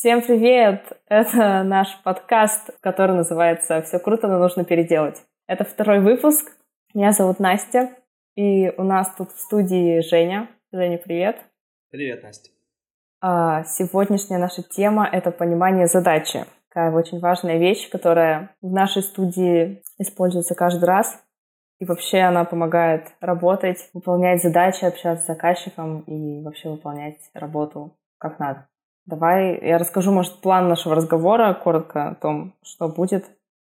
Всем привет! Это наш подкаст, который называется «Все круто, но нужно переделать». Это второй выпуск. Меня зовут Настя, и у нас тут в студии Женя. Женя, привет! Привет, Настя! А сегодняшняя наша тема — это понимание задачи. Такая очень важная вещь, которая в нашей студии используется каждый раз. И вообще она помогает работать, выполнять задачи, общаться с заказчиком и вообще выполнять работу как надо. Давай я расскажу, может, план нашего разговора коротко о том, что будет.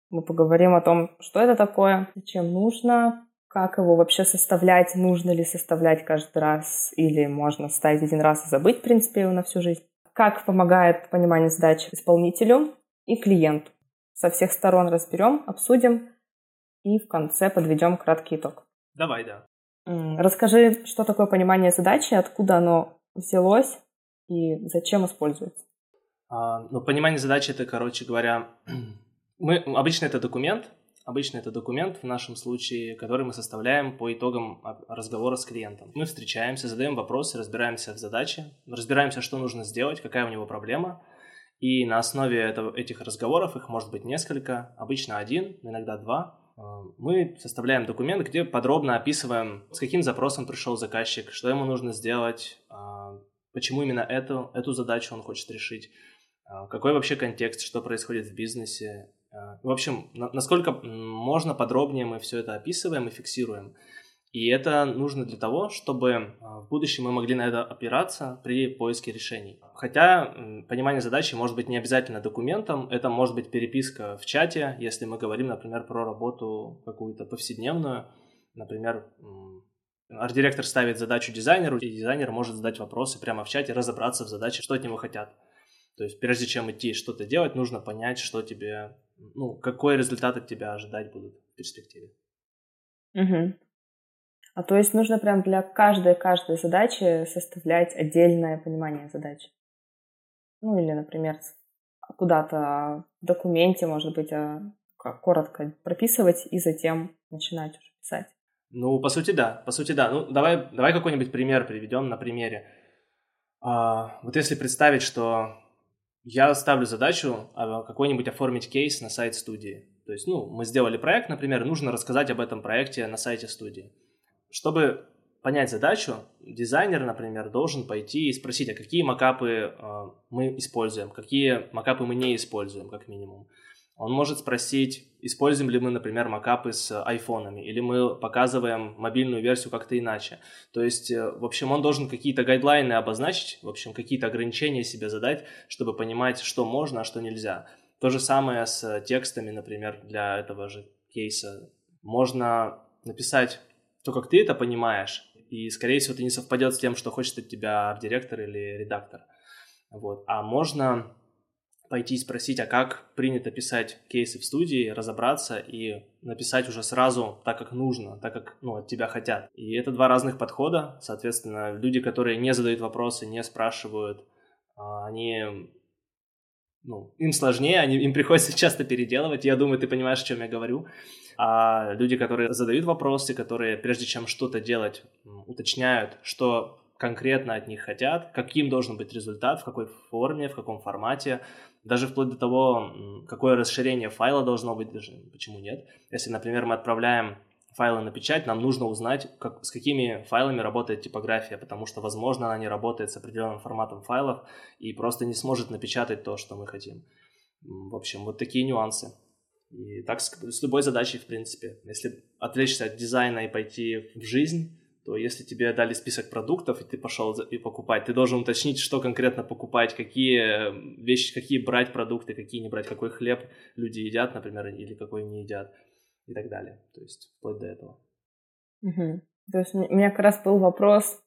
Мы поговорим о том, что это такое, зачем нужно, как его вообще составлять, нужно ли составлять каждый раз, или можно ставить один раз и забыть, в принципе, его на всю жизнь. Как помогает понимание задач исполнителю и клиенту. Со всех сторон разберем, обсудим и в конце подведем краткий итог. Давай, да. Расскажи, что такое понимание задачи, откуда оно взялось, и зачем используется? А, ну, понимание задачи это, короче говоря, мы обычно это документ, обычно это документ в нашем случае, который мы составляем по итогам разговора с клиентом. Мы встречаемся, задаем вопросы, разбираемся в задаче, разбираемся, что нужно сделать, какая у него проблема, и на основе этого, этих разговоров, их может быть несколько, обычно один, иногда два, а, мы составляем документ, где подробно описываем, с каким запросом пришел заказчик, что ему нужно сделать, а, почему именно эту, эту задачу он хочет решить, а, какой вообще контекст, что происходит в бизнесе. А, в общем, насколько можно подробнее мы все это описываем и фиксируем. И это нужно для того, чтобы а, в будущем мы могли на это опираться при поиске решений. Хотя понимание задачи может быть не обязательно документом, это может быть переписка в чате, если мы говорим, например, про работу какую-то повседневную, например, Арт-директор ставит задачу дизайнеру, и дизайнер может задать вопросы прямо в чате, разобраться в задаче, что от него хотят. То есть прежде чем идти что-то делать, нужно понять, что тебе, ну, какой результат от тебя ожидать будут в перспективе. Угу. А то есть нужно прям для каждой каждой задачи составлять отдельное понимание задачи. Ну или, например, куда-то в документе, может быть, а, коротко прописывать и затем начинать уже писать. Ну, по сути, да. По сути, да. Ну, давай, давай какой-нибудь пример приведем на примере. А, вот если представить, что я ставлю задачу а, какой-нибудь оформить кейс на сайт студии. То есть, ну, мы сделали проект, например, нужно рассказать об этом проекте на сайте студии. Чтобы понять задачу, дизайнер, например, должен пойти и спросить, а какие макапы э, мы используем, какие макапы мы не используем, как минимум. Он может спросить, используем ли мы, например, макапы с айфонами, или мы показываем мобильную версию как-то иначе. То есть, э, в общем, он должен какие-то гайдлайны обозначить, в общем, какие-то ограничения себе задать, чтобы понимать, что можно, а что нельзя. То же самое с текстами, например, для этого же кейса. Можно написать то, как ты это понимаешь, и, скорее всего, это не совпадет с тем, что хочет от тебя арт-директор или редактор. Вот. А можно пойти спросить, а как принято писать кейсы в студии, разобраться и написать уже сразу так, как нужно, так, как ну, от тебя хотят. И это два разных подхода. Соответственно, люди, которые не задают вопросы, не спрашивают, а, они ну, им сложнее, они, им приходится часто переделывать. Я думаю, ты понимаешь, о чем я говорю. А люди, которые задают вопросы, которые, прежде чем что-то делать, уточняют, что конкретно от них хотят, каким должен быть результат, в какой форме, в каком формате, даже вплоть до того, какое расширение файла должно быть, даже почему нет. Если, например, мы отправляем файлы на печать, нам нужно узнать, как, с какими файлами работает типография, потому что, возможно, она не работает с определенным форматом файлов и просто не сможет напечатать то, что мы хотим. В общем, вот такие нюансы. И так с, с любой задачей, в принципе. Если отвлечься от дизайна и пойти в жизнь, то если тебе дали список продуктов, и ты пошел и покупать, ты должен уточнить, что конкретно покупать, какие вещи, какие брать продукты, какие не брать, какой хлеб люди едят, например, или какой не едят, и так далее. То есть вплоть до этого. Угу. То есть у меня как раз был вопрос,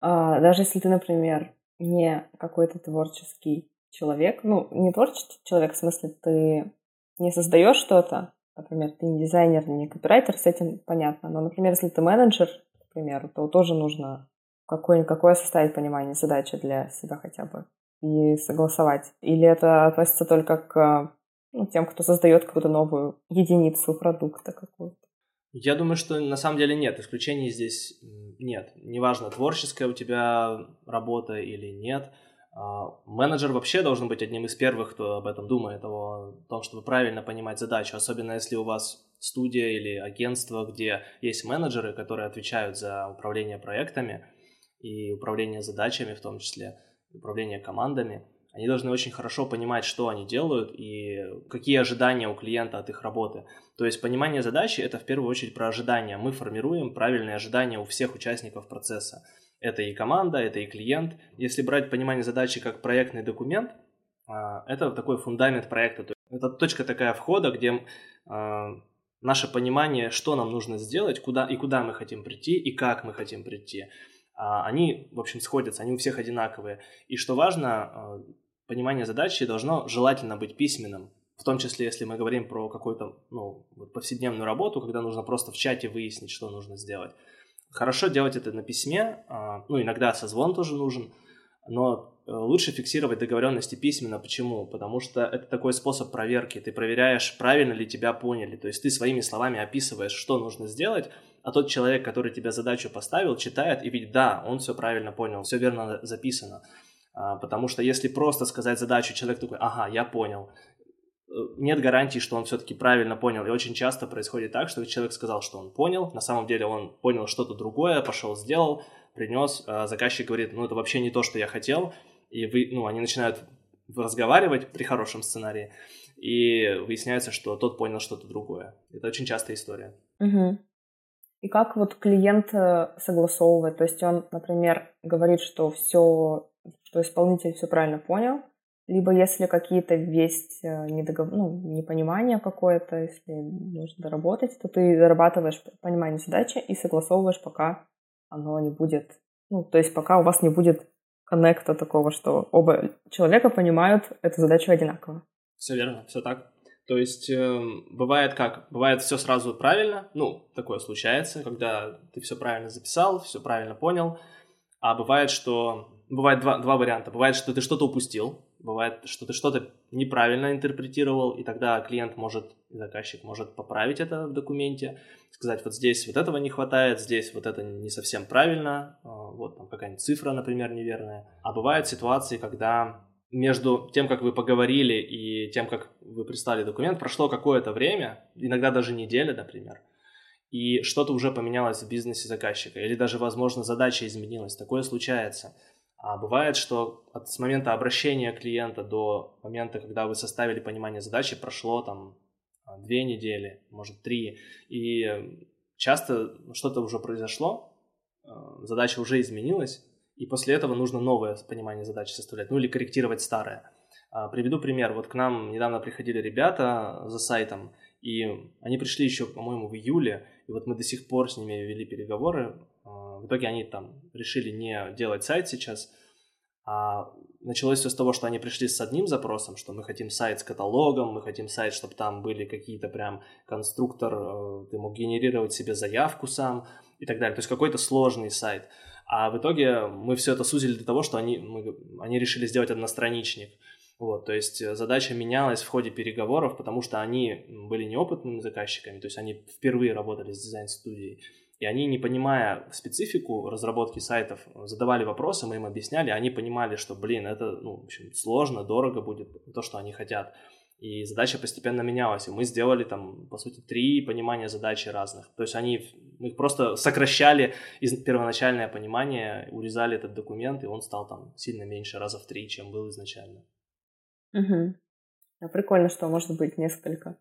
а, даже если ты, например, не какой-то творческий человек, ну, не творческий человек, в смысле, ты не создаешь что-то, например, ты не дизайнер, не копирайтер, с этим понятно. Но, например, если ты менеджер, примеру, то тоже нужно какое-никакое составить понимание задачи для себя хотя бы и согласовать. Или это относится только к ну, тем, кто создает какую-то новую единицу продукта какую-то? Я думаю, что на самом деле нет, исключений здесь нет. Неважно, творческая у тебя работа или нет, А, менеджер вообще должен быть одним из первых, кто об этом думает, о том, чтобы правильно понимать задачу, особенно если у вас студия или агентство, где есть менеджеры, которые отвечают за управление проектами и управление задачами в том числе, управление командами. Они должны очень хорошо понимать, что они делают и какие ожидания у клиента от их работы. То есть понимание задачи – это в первую очередь про ожидания. Мы формируем правильные ожидания у всех участников процесса. Это и команда, это и клиент. Если брать понимание задачи как проектный документ, а, это такой фундамент проекта. Это точка такая входа, где а, наше понимание, что нам нужно сделать, куда и куда мы хотим прийти, и как мы хотим прийти, а, они, в общем, сходятся, они у всех одинаковые. И что важно, понимание задачи должно желательно быть письменным. В том числе, если мы говорим про какую-то ну, повседневную работу, когда нужно просто в чате выяснить, что нужно сделать. Хорошо делать это на письме, а, ну, иногда созвон тоже нужен, но лучше фиксировать договоренности письменно. Почему? Потому что это такой способ проверки. Ты проверяешь, правильно ли тебя поняли. То есть ты своими словами описываешь, что нужно сделать, а тот человек, который тебя задачу поставил, читает и видит, да, он все правильно понял, все верно записано. А, потому что если просто сказать задачу, человек такой, ага, я понял, нет гарантии, что он все-таки правильно понял. И очень часто происходит так, что человек сказал, что он понял, на самом деле он понял что-то другое, пошел, сделал, принес, а заказчик говорит, ну это вообще не то, что я хотел, и вы, ну, они начинают разговаривать при хорошем сценарии, и выясняется, что тот понял что-то другое. Это очень частая история. Угу. И как вот клиент э, согласовывает? То есть он, например, говорит, что все, что исполнитель все правильно понял, либо если какие-то есть э, недогов... ну, непонимание какое-то, если нужно доработать, то ты дорабатываешь понимание задачи и согласовываешь, пока оно не будет... Ну, то есть пока у вас не будет коннекта такого, что оба человека понимают эту задачу одинаково. Все верно, все так. То есть э, бывает как? Бывает все сразу правильно, ну, такое случается, когда ты все правильно записал, все правильно понял, а бывает, что... Бывает два, два варианта. Бывает, что ты что-то упустил, Бывает, что ты что-то неправильно интерпретировал, и тогда клиент может, заказчик может поправить это в документе, сказать, вот здесь вот этого не хватает, здесь вот это не совсем правильно, а, вот там какая-нибудь цифра, например, неверная. А бывают ситуации, когда между тем, как вы поговорили, и тем, как вы прислали документ, прошло какое-то время, иногда даже неделя, например, и что-то уже поменялось в бизнесе заказчика, или даже, возможно, задача изменилась. Такое случается. А бывает, что от, с момента обращения клиента до момента, когда вы составили понимание задачи, прошло там а, две недели, может три, и часто что-то уже произошло, а, задача уже изменилась, и после этого нужно новое понимание задачи составлять, ну или корректировать старое. А, приведу пример. Вот к нам недавно приходили ребята за сайтом, и они пришли еще, по-моему, в июле, и вот мы до сих пор с ними вели переговоры, в итоге они там решили не делать сайт сейчас. А началось все с того, что они пришли с одним запросом, что мы хотим сайт с каталогом, мы хотим сайт, чтобы там были какие-то прям конструктор, э, ты мог генерировать себе заявку сам и так далее. То есть какой-то сложный сайт. А в итоге мы все это сузили до того, что они, мы, они решили сделать одностраничник. Вот, то есть задача менялась в ходе переговоров, потому что они были неопытными заказчиками, то есть они впервые работали с дизайн-студией. И они, не понимая специфику разработки сайтов, задавали вопросы, мы им объясняли, они понимали, что, блин, это, ну, в общем, сложно, дорого будет то, что они хотят. И задача постепенно менялась, и мы сделали там, по сути, три понимания задачи разных. То есть они, мы их просто сокращали из первоначальное понимание, урезали этот документ, и он стал там сильно меньше, раза в три, чем был изначально. Угу. А прикольно, что может быть несколько.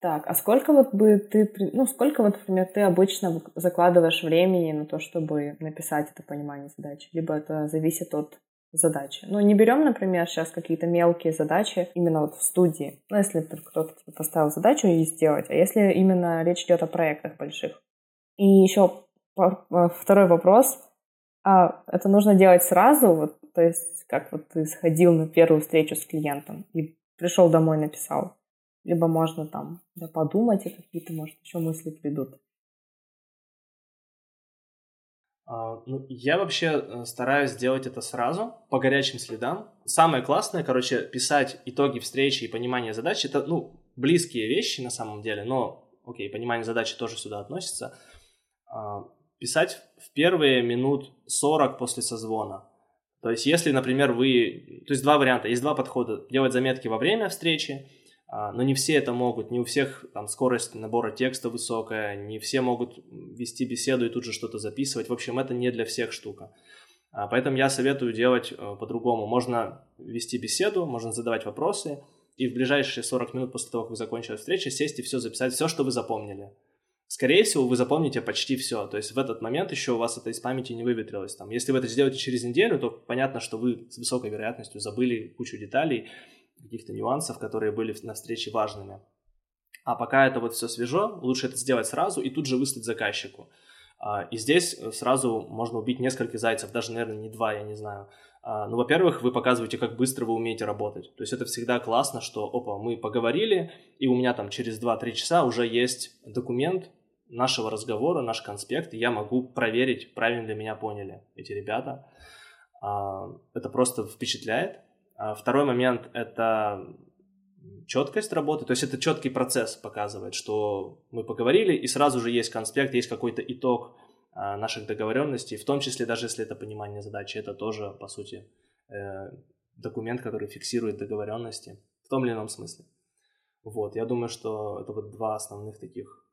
Так, а сколько вот бы ты, ну, сколько вот, например, ты обычно закладываешь времени на то, чтобы написать это понимание задачи? Либо это зависит от задачи. Ну, не берем, например, сейчас какие-то мелкие задачи именно вот в студии. Ну, если кто-то тебе поставил задачу и сделать, а если именно речь идет о проектах больших. И еще э, второй вопрос. А это нужно делать сразу, вот, то есть как вот ты сходил на первую встречу с клиентом и пришел домой, написал либо можно там да, подумать, и какие-то, может, еще мысли придут. Uh, ну, я вообще э, стараюсь делать это сразу, по горячим следам. Самое классное, короче, писать итоги встречи и понимание задачи, это, ну, близкие вещи на самом деле, но, окей, понимание задачи тоже сюда относится. Uh, писать в первые минут 40 после созвона. То есть, если, например, вы... То есть, два варианта. Есть два подхода. Делать заметки во время встречи, а, но не все это могут. Не у всех там скорость набора текста высокая, не все могут вести беседу и тут же что-то записывать. В общем, это не для всех штука. А, поэтому я советую делать э, по-другому. Можно вести беседу, можно задавать вопросы, и в ближайшие 40 минут после того, как вы закончили встречу, сесть и все записать, все, что вы запомнили скорее всего, вы запомните почти все. То есть в этот момент еще у вас это из памяти не выветрилось. Там, если вы это сделаете через неделю, то понятно, что вы с высокой вероятностью забыли кучу деталей, каких-то нюансов, которые были на встрече важными. А пока это вот все свежо, лучше это сделать сразу и тут же выслать заказчику. А, и здесь сразу можно убить несколько зайцев, даже, наверное, не два, я не знаю. А, ну, во-первых, вы показываете, как быстро вы умеете работать. То есть это всегда классно, что, опа, мы поговорили, и у меня там через 2-3 часа уже есть документ, нашего разговора, наш конспект, и я могу проверить, правильно ли меня поняли эти ребята. А, это просто впечатляет. А второй момент — это четкость работы, то есть это четкий процесс показывает, что мы поговорили, и сразу же есть конспект, есть какой-то итог а, наших договоренностей, в том числе даже если это понимание задачи, это тоже, по сути, э, документ, который фиксирует договоренности в том или ином смысле. Вот, я думаю, что это вот два основных таких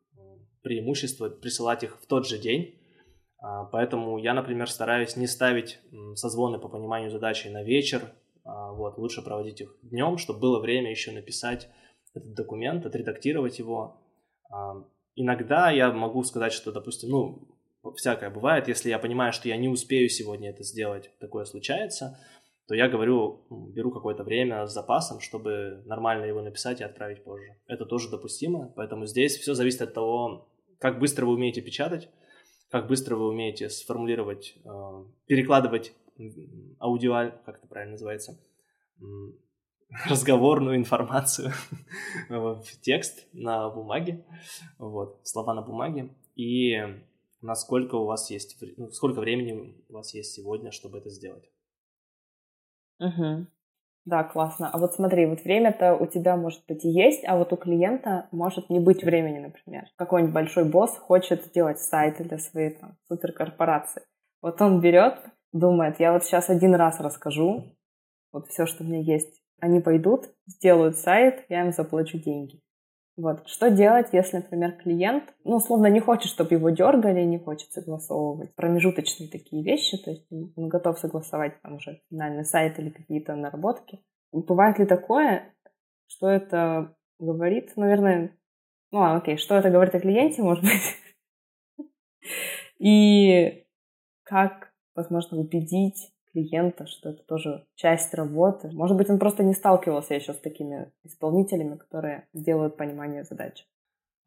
преимущество присылать их в тот же день. А, поэтому я, например, стараюсь не ставить созвоны по пониманию задачи на вечер. Вот, лучше проводить их днем, чтобы было время еще написать этот документ, отредактировать его. А, иногда я могу сказать, что, допустим, ну, всякое бывает, если я понимаю, что я не успею сегодня это сделать, такое случается, то я говорю, беру какое-то время с запасом, чтобы нормально его написать и отправить позже. Это тоже допустимо, поэтому здесь все зависит от того, как быстро вы умеете печатать, как быстро вы умеете сформулировать, э, перекладывать аудио, как это правильно называется, разговорную информацию в текст на бумаге, вот, слова на бумаге, и насколько у вас есть, ну, сколько времени у вас есть сегодня, чтобы это сделать. Угу. Да, классно. А вот смотри, вот время-то у тебя, может быть, и есть, а вот у клиента может не быть времени, например. Какой-нибудь большой босс хочет сделать сайт для своей там, суперкорпорации. Вот он берет, думает, я вот сейчас один раз расскажу, вот все, что у меня есть. Они пойдут, сделают сайт, я им заплачу деньги. Вот. Что делать, если, например, клиент, ну, условно, не хочет, чтобы его дергали, не хочет согласовывать промежуточные такие вещи, то есть он готов согласовать там уже финальный сайт или какие-то наработки. Бывает ли такое, что это говорит, наверное, ну, ладно, окей, что это говорит о клиенте, может быть, и как, возможно, убедить клиента, что это тоже часть работы. Может быть, он просто не сталкивался еще с такими исполнителями, которые делают понимание задач.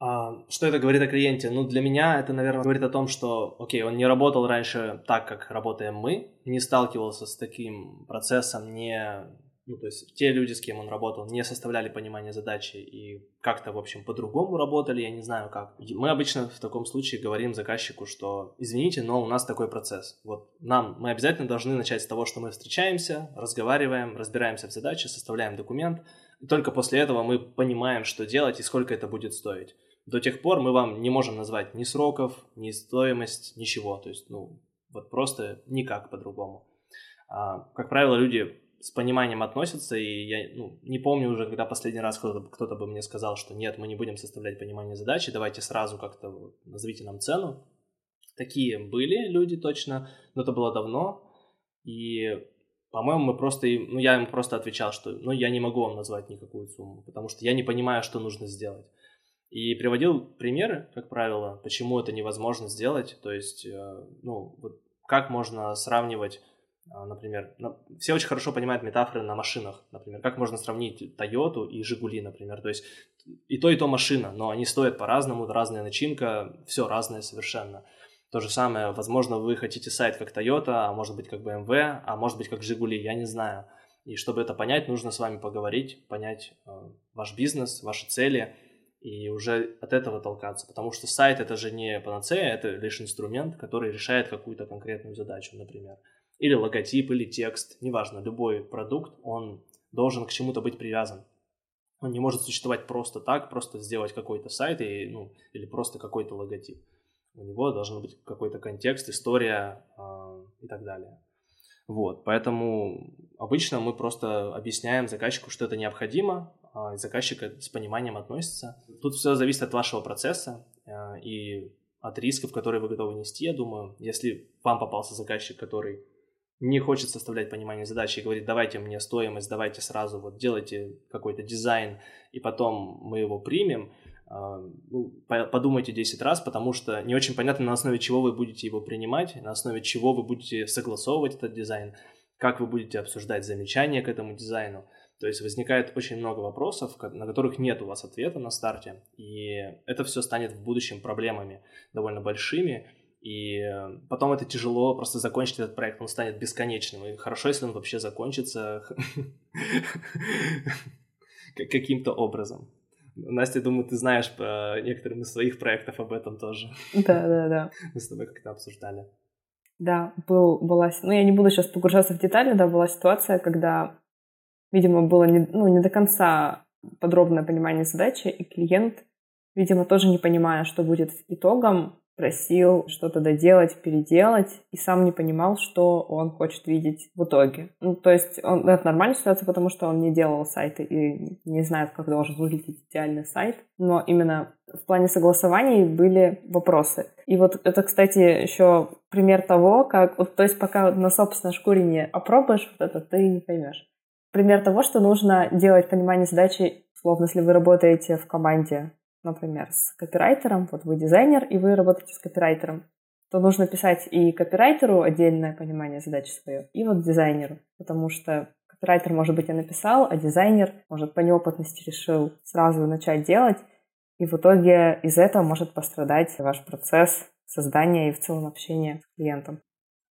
А, что это говорит о клиенте? Ну, для меня это, наверное, говорит о том, что, окей, он не работал раньше так, как работаем мы, не сталкивался с таким процессом, не ну, то есть те люди, с кем он работал, не составляли понимание задачи и как-то, в общем, по-другому работали, я не знаю как. Мы обычно в таком случае говорим заказчику, что извините, но у нас такой процесс. Вот нам, мы обязательно должны начать с того, что мы встречаемся, разговариваем, разбираемся в задаче, составляем документ, и только после этого мы понимаем, что делать и сколько это будет стоить. До тех пор мы вам не можем назвать ни сроков, ни стоимость, ничего. То есть, ну, вот просто никак по-другому. А, как правило, люди с пониманием относятся, и я ну, не помню уже, когда последний раз кто-то, кто-то бы мне сказал, что нет, мы не будем составлять понимание задачи, давайте сразу как-то вот, назовите нам цену. Такие были люди точно, но это было давно, и, по-моему, мы просто, ну, я им просто отвечал, что, ну, я не могу вам назвать никакую сумму, потому что я не понимаю, что нужно сделать. И приводил примеры, как правило, почему это невозможно сделать, то есть, э, ну, вот как можно сравнивать например, все очень хорошо понимают метафоры на машинах, например, как можно сравнить Toyota и Жигули, например, то есть и то, и то машина, но они стоят по-разному, разная начинка, все разное совершенно. То же самое, возможно, вы хотите сайт как Toyota, а может быть как BMW, а может быть как Жигули, я не знаю. И чтобы это понять, нужно с вами поговорить, понять э, ваш бизнес, ваши цели, и уже от этого толкаться, потому что сайт это же не панацея, это лишь инструмент, который решает какую-то конкретную задачу, например или логотип, или текст, неважно, любой продукт, он должен к чему-то быть привязан. Он не может существовать просто так, просто сделать какой-то сайт и, ну, или просто какой-то логотип. У него должен быть какой-то контекст, история э, и так далее. Вот, поэтому обычно мы просто объясняем заказчику, что это необходимо, а, и заказчик с пониманием относится. Тут все зависит от вашего процесса а, и от рисков, которые вы готовы нести, я думаю. Если вам попался заказчик, который не хочет составлять понимание задачи и говорит, давайте мне стоимость, давайте сразу вот делайте какой-то дизайн, и потом мы его примем, а, ну, подумайте 10 раз, потому что не очень понятно, на основе чего вы будете его принимать, на основе чего вы будете согласовывать этот дизайн, как вы будете обсуждать замечания к этому дизайну. То есть возникает очень много вопросов, на которых нет у вас ответа на старте, и это все станет в будущем проблемами довольно большими, и э, потом это тяжело просто закончить этот проект, он станет бесконечным. И хорошо, если он вообще закончится каким-то образом. Настя, думаю, ты знаешь по некоторым из своих проектов об этом тоже. Да, да, да. Мы с тобой как-то обсуждали. Да, был, была... Ну, я не буду сейчас погружаться в детали, да, была ситуация, когда, видимо, было не, ну, не до конца подробное понимание задачи, и клиент, видимо, тоже не понимая, что будет итогом, просил что-то доделать, переделать, и сам не понимал, что он хочет видеть в итоге. Ну, то есть он, это нормальная ситуация, потому что он не делал сайты и не знает, как должен выглядеть идеальный сайт. Но именно в плане согласований были вопросы. И вот это, кстати, еще пример того, как... Вот, то есть пока на собственной шкуре не опробуешь вот это, ты не поймешь. Пример того, что нужно делать понимание задачи, словно если вы работаете в команде например, с копирайтером, вот вы дизайнер, и вы работаете с копирайтером, то нужно писать и копирайтеру отдельное понимание задачи свое, и вот дизайнеру, потому что копирайтер, может быть, и написал, а дизайнер, может, по неопытности решил сразу начать делать, и в итоге из этого может пострадать ваш процесс создания и в целом общения с клиентом.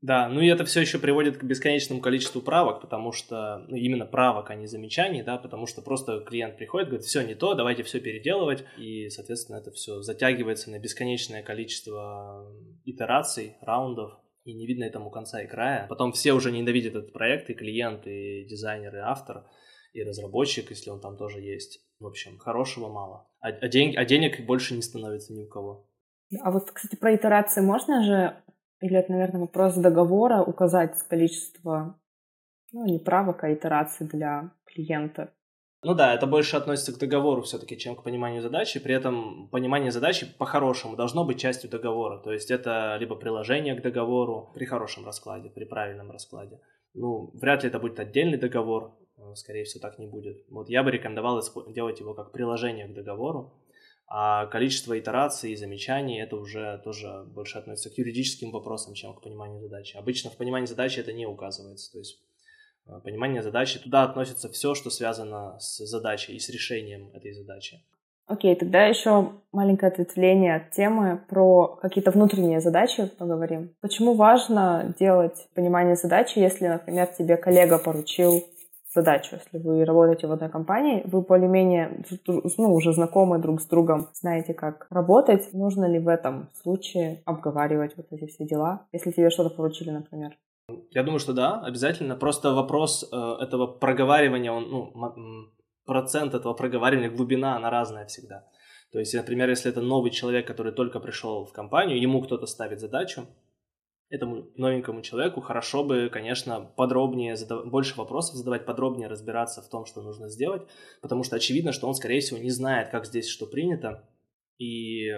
Да, ну и это все еще приводит к бесконечному количеству правок, потому что, ну, именно правок, а не замечаний, да, потому что просто клиент приходит, говорит, все не то, давайте все переделывать, и, соответственно, это все затягивается на бесконечное количество итераций, раундов, и не видно этому конца и края. Потом все уже ненавидят этот проект, и клиент, и дизайнер, и автор, и разработчик, если он там тоже есть. В общем, хорошего мало. А, а, день, а денег больше не становится ни у кого. А вот, кстати, про итерации можно же или это, наверное, вопрос договора, указать количество, ну, не правок, а итераций для клиента. Ну да, это больше относится к договору все-таки, чем к пониманию задачи. При этом понимание задачи по-хорошему должно быть частью договора. То есть это либо приложение к договору при хорошем раскладе, при правильном раскладе. Ну, вряд ли это будет отдельный договор, э, скорее всего, так не будет. Вот я бы рекомендовал делать его как приложение к договору. А количество итераций и замечаний это уже тоже больше относится к юридическим вопросам, чем к пониманию задачи. Обычно в понимании задачи это не указывается. То есть э, понимание задачи, туда относится все, что связано с задачей и с решением этой задачи. Окей, okay, тогда еще маленькое ответвление от темы про какие-то внутренние задачи поговорим. Почему важно делать понимание задачи, если, например, тебе коллега поручил задачу. Если вы работаете в одной компании, вы более-менее ну, уже знакомы друг с другом, знаете, как работать. Нужно ли в этом случае обговаривать вот эти все дела, если тебе что-то поручили, например? Я думаю, что да, обязательно. Просто вопрос э, этого проговаривания, он, ну, процент этого проговаривания, глубина, она разная всегда. То есть, например, если это новый человек, который только пришел в компанию, ему кто-то ставит задачу, этому новенькому человеку хорошо бы, конечно, подробнее, задав... больше вопросов задавать, подробнее разбираться в том, что нужно сделать, потому что очевидно, что он, скорее всего, не знает, как здесь что принято, и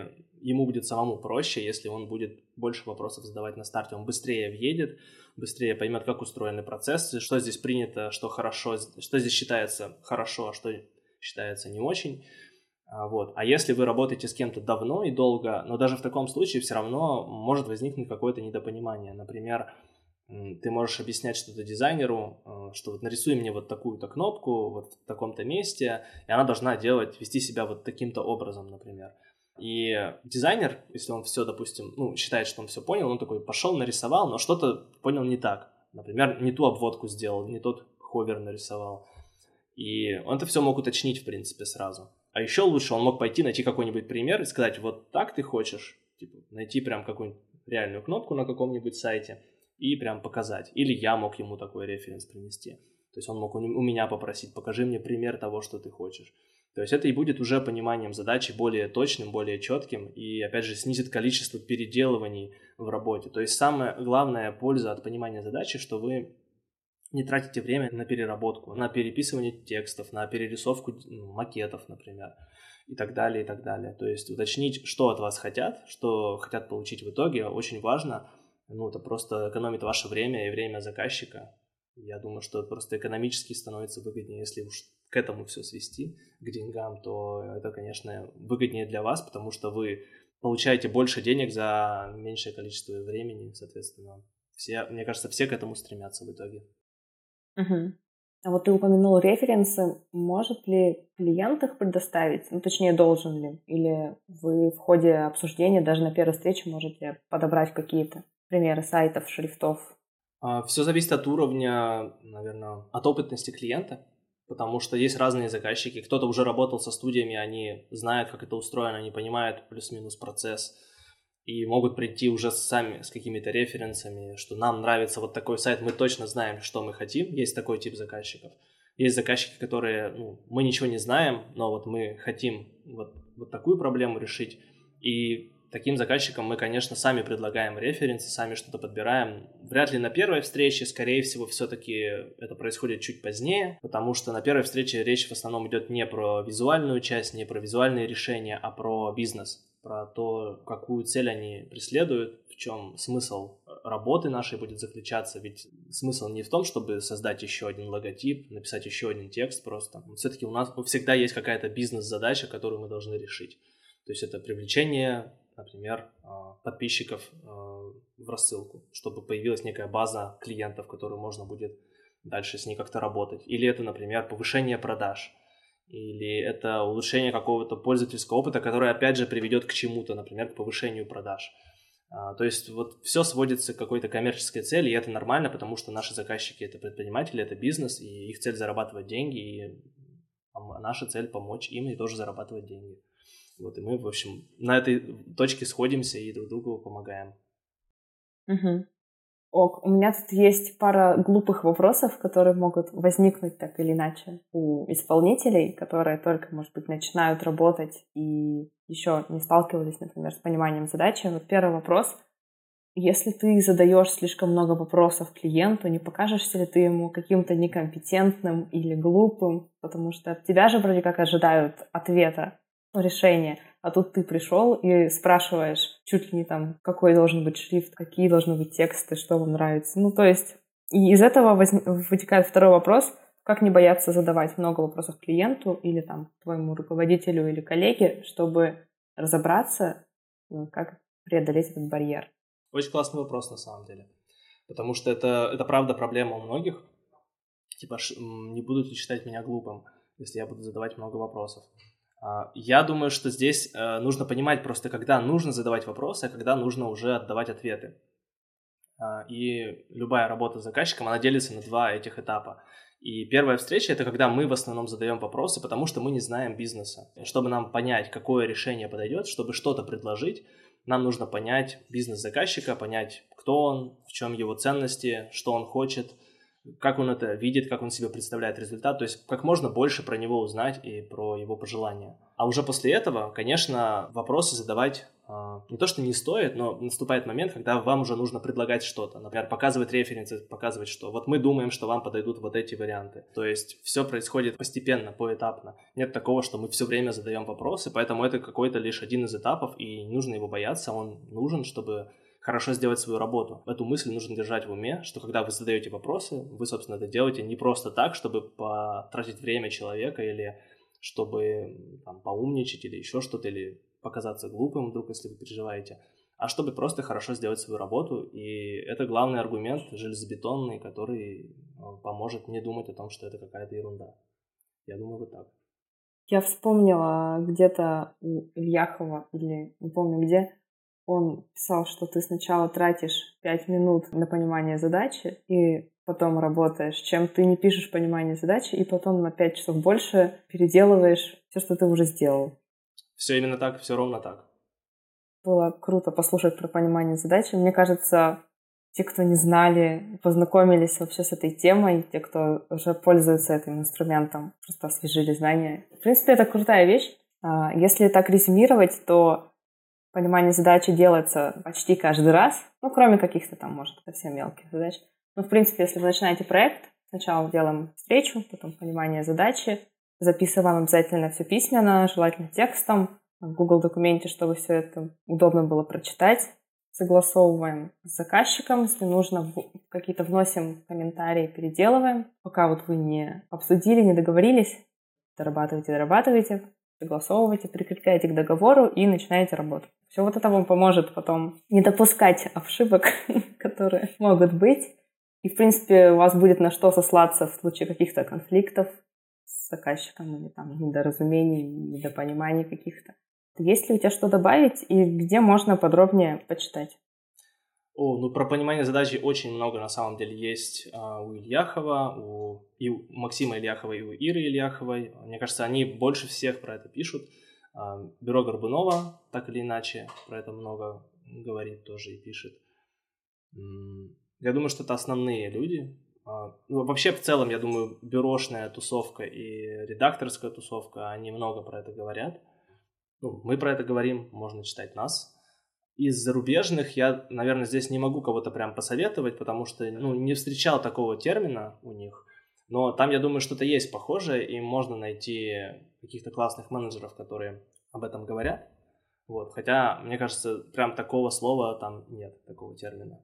ему будет самому проще, если он будет больше вопросов задавать на старте. Он быстрее въедет, быстрее поймет, как устроены процессы, что здесь принято, что хорошо, что здесь считается хорошо, а что считается не очень. А, вот. А если вы работаете с кем-то давно и долго, но даже в таком случае все равно может возникнуть какое-то недопонимание. Например, ты можешь объяснять что-то дизайнеру, э, что вот нарисуй мне вот такую-то кнопку вот в таком-то месте, и она должна делать, вести себя вот таким-то образом, например. И дизайнер, если он все, допустим, ну, считает, что он все понял, он такой пошел, нарисовал, но что-то понял не так. Например, не ту обводку сделал, не тот ховер нарисовал. И он это все мог уточнить, в принципе, сразу. А еще лучше он мог пойти найти какой-нибудь пример и сказать, вот так ты хочешь, типа, найти прям какую-нибудь реальную кнопку на каком-нибудь сайте и прям показать. Или я мог ему такой референс принести. То есть он мог у меня попросить, покажи мне пример того, что ты хочешь. То есть это и будет уже пониманием задачи более точным, более четким и, опять же, снизит количество переделываний в работе. То есть самая главная польза от понимания задачи, что вы не тратите время на переработку, на переписывание текстов, на перерисовку ну, макетов, например, и так далее, и так далее. То есть уточнить, что от вас хотят, что хотят получить в итоге, очень важно. Ну, это просто экономит ваше время и время заказчика. Я думаю, что просто экономически становится выгоднее, если уж к этому все свести, к деньгам, то это, конечно, выгоднее для вас, потому что вы получаете больше денег за меньшее количество времени, соответственно. Все, мне кажется, все к этому стремятся в итоге. Угу. А вот ты упомянул референсы. Может ли клиент их предоставить? Ну, точнее, должен ли? Или вы в ходе обсуждения, даже на первой встрече, можете подобрать какие-то примеры сайтов, шрифтов? А, Все зависит от уровня, наверное, от опытности клиента, потому что есть разные заказчики. Кто-то уже работал со студиями, они знают, как это устроено, они понимают плюс-минус процесс – и могут прийти уже сами с какими-то референсами, что нам нравится вот такой сайт, мы точно знаем, что мы хотим. Есть такой тип заказчиков. Есть заказчики, которые, ну, мы ничего не знаем, но вот мы хотим вот, вот такую проблему решить. И таким заказчикам мы, конечно, сами предлагаем референсы, сами что-то подбираем. Вряд ли на первой встрече, скорее всего, все-таки это происходит чуть позднее, потому что на первой встрече речь в основном идет не про визуальную часть, не про визуальные решения, а про бизнес про то, какую цель они преследуют, в чем смысл работы нашей будет заключаться. Ведь смысл не в том, чтобы создать еще один логотип, написать еще один текст просто. Все-таки у нас всегда есть какая-то бизнес-задача, которую мы должны решить. То есть это привлечение, например, а, подписчиков а, в рассылку, чтобы появилась некая база клиентов, которую можно будет дальше с ней как-то работать. Или это, например, повышение продаж – или это улучшение какого-то пользовательского опыта, который опять же приведет к чему-то, например, к повышению продаж. А, то есть вот все сводится к какой-то коммерческой цели, и это нормально, потому что наши заказчики это предприниматели, это бизнес, и их цель зарабатывать деньги, и наша цель помочь им и тоже зарабатывать деньги. Вот и мы, в общем, на этой точке сходимся и друг другу помогаем. Угу. Ок, у меня тут есть пара глупых вопросов, которые могут возникнуть так или иначе у исполнителей, которые только, может быть, начинают работать и еще не сталкивались, например, с пониманием задачи. Вот первый вопрос. Если ты задаешь слишком много вопросов клиенту, не покажешься ли ты ему каким-то некомпетентным или глупым, потому что от тебя же вроде как ожидают ответа, решения. А тут ты пришел и спрашиваешь чуть ли не там, какой должен быть шрифт, какие должны быть тексты, что вам нравится. Ну, то есть, и из этого воз... вытекает второй вопрос, как не бояться задавать много вопросов клиенту или там твоему руководителю или коллеге, чтобы разобраться, ну, как преодолеть этот барьер. Очень классный вопрос на самом деле. Потому что это, это правда проблема у многих. Типа, не будут ли считать меня глупым, если я буду задавать много вопросов. А, я думаю, что здесь э, нужно понимать просто, когда нужно задавать вопросы, а когда нужно уже отдавать ответы. А, и любая работа с заказчиком, она делится на два этих этапа. И первая встреча – это когда мы в основном задаем вопросы, потому что мы не знаем бизнеса. Чтобы нам понять, какое решение подойдет, чтобы что-то предложить, нам нужно понять бизнес заказчика, понять, кто он, в чем его ценности, что он хочет – как он это видит, как он себе представляет результат, то есть как можно больше про него узнать и про его пожелания. А уже после этого, конечно, вопросы задавать э, не то, что не стоит, но наступает момент, когда вам уже нужно предлагать что-то. Например, показывать референсы, показывать, что вот мы думаем, что вам подойдут вот эти варианты. То есть все происходит постепенно, поэтапно. Нет такого, что мы все время задаем вопросы, поэтому это какой-то лишь один из этапов, и не нужно его бояться, он нужен, чтобы хорошо сделать свою работу. Эту мысль нужно держать в уме, что когда вы задаете вопросы, вы, собственно, это делаете не просто так, чтобы потратить время человека или чтобы там, поумничать или еще что-то, или показаться глупым вдруг, если вы переживаете, а чтобы просто хорошо сделать свою работу. И это главный аргумент железобетонный, который э, поможет не думать о том, что это какая-то ерунда. Я думаю, вот так. Я вспомнила где-то у Ильяхова, или не помню где, он писал, что ты сначала тратишь 5 минут на понимание задачи и потом работаешь, чем ты не пишешь понимание задачи и потом на 5 часов больше переделываешь все, что ты уже сделал. Все именно так, все ровно так. Было круто послушать про понимание задачи. Мне кажется, те, кто не знали, познакомились вообще с этой темой, те, кто уже пользуется этим инструментом, просто освежили знания. В принципе, это крутая вещь. А, если так резюмировать, то понимание задачи делается почти каждый раз, ну, кроме каких-то там, может, совсем мелких задач. Но, в принципе, если вы начинаете проект, Сначала делаем встречу, потом понимание задачи, записываем обязательно все письменно, желательно текстом, в Google документе, чтобы все это удобно было прочитать. Согласовываем с заказчиком, если нужно, какие-то вносим комментарии, переделываем. Пока вот вы не обсудили, не договорились, дорабатывайте, дорабатывайте, согласовывайте, прикрепляйте к договору и начинаете работу. Все вот это вам поможет потом не допускать ошибок, которые могут быть. И, в принципе, у вас будет на что сослаться в случае каких-то конфликтов с заказчиком или там недоразумений, недопониманий каких-то. Есть ли у тебя что добавить и где можно подробнее почитать? О, ну про понимание задачи очень много на самом деле есть а, у Ильяхова, у, и у Максима Ильяхова и у Иры Ильяховой. Мне кажется, они больше всех про это пишут. А, Бюро Горбунова так или иначе про это много говорит тоже и пишет. Я думаю, что это основные люди. А, ну, вообще, в целом, я думаю, бюрошная тусовка и редакторская тусовка, они много про это говорят. Ну, мы про это говорим, можно читать нас. Из зарубежных я, наверное, здесь не могу кого-то прям посоветовать, потому что ну, не встречал такого термина у них. Но там, я думаю, что-то есть похожее, и можно найти каких-то классных менеджеров, которые об этом говорят. Вот. Хотя, мне кажется, прям такого слова там нет, такого термина.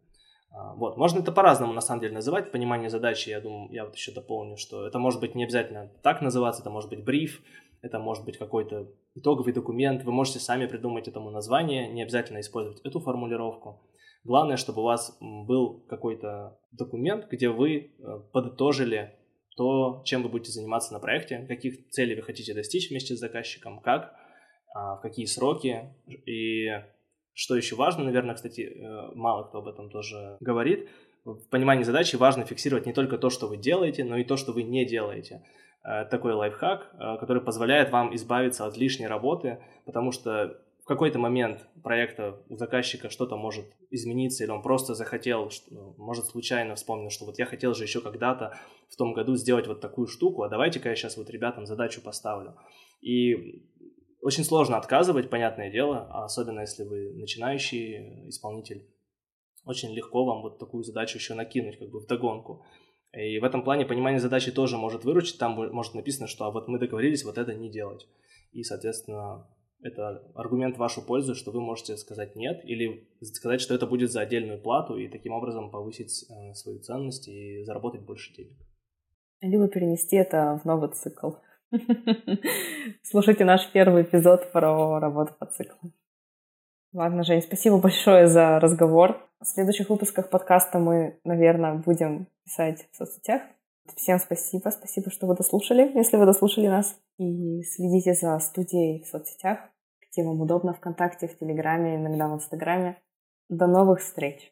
А, вот. Можно это по-разному, на самом деле, называть. Понимание задачи, я думаю, я вот еще дополню, что это может быть не обязательно так называться, это может быть бриф, это может быть какой-то итоговый документ, вы можете сами придумать этому название, не обязательно использовать эту формулировку. Главное, чтобы у вас был какой-то документ, где вы э, подытожили то, чем вы будете заниматься на проекте, каких целей вы хотите достичь вместе с заказчиком, как, а, в какие сроки. И что еще важно, наверное, кстати, э, мало кто об этом тоже говорит, в понимании задачи важно фиксировать не только то, что вы делаете, но и то, что вы не делаете. Э, такой лайфхак, э, который позволяет вам избавиться от лишней работы, потому что в какой-то момент проекта у заказчика что-то может измениться, или он просто захотел, ну, может случайно вспомнил, что вот я хотел же еще когда-то в том году сделать вот такую штуку, а давайте-ка я сейчас вот ребятам задачу поставлю. И очень сложно отказывать, понятное дело, а особенно если вы начинающий исполнитель. Очень легко вам вот такую задачу еще накинуть как бы в догонку. И в этом плане понимание задачи тоже может выручить. Там может написано, что а вот мы договорились вот это не делать. И, соответственно, это аргумент в вашу пользу, что вы можете сказать нет или сказать, что это будет за отдельную плату и таким образом повысить э, свою ценность и заработать больше денег. Либо перенести это в новый цикл. Слушайте наш первый эпизод про работу по циклу. Ладно, Жень, спасибо большое за разговор. В следующих выпусках подкаста мы, наверное, будем писать в соцсетях. Всем спасибо, спасибо, что вы дослушали, если вы дослушали нас. И следите за студией в соцсетях, где вам удобно, ВКонтакте, в Телеграме, иногда в Инстаграме. До новых встреч!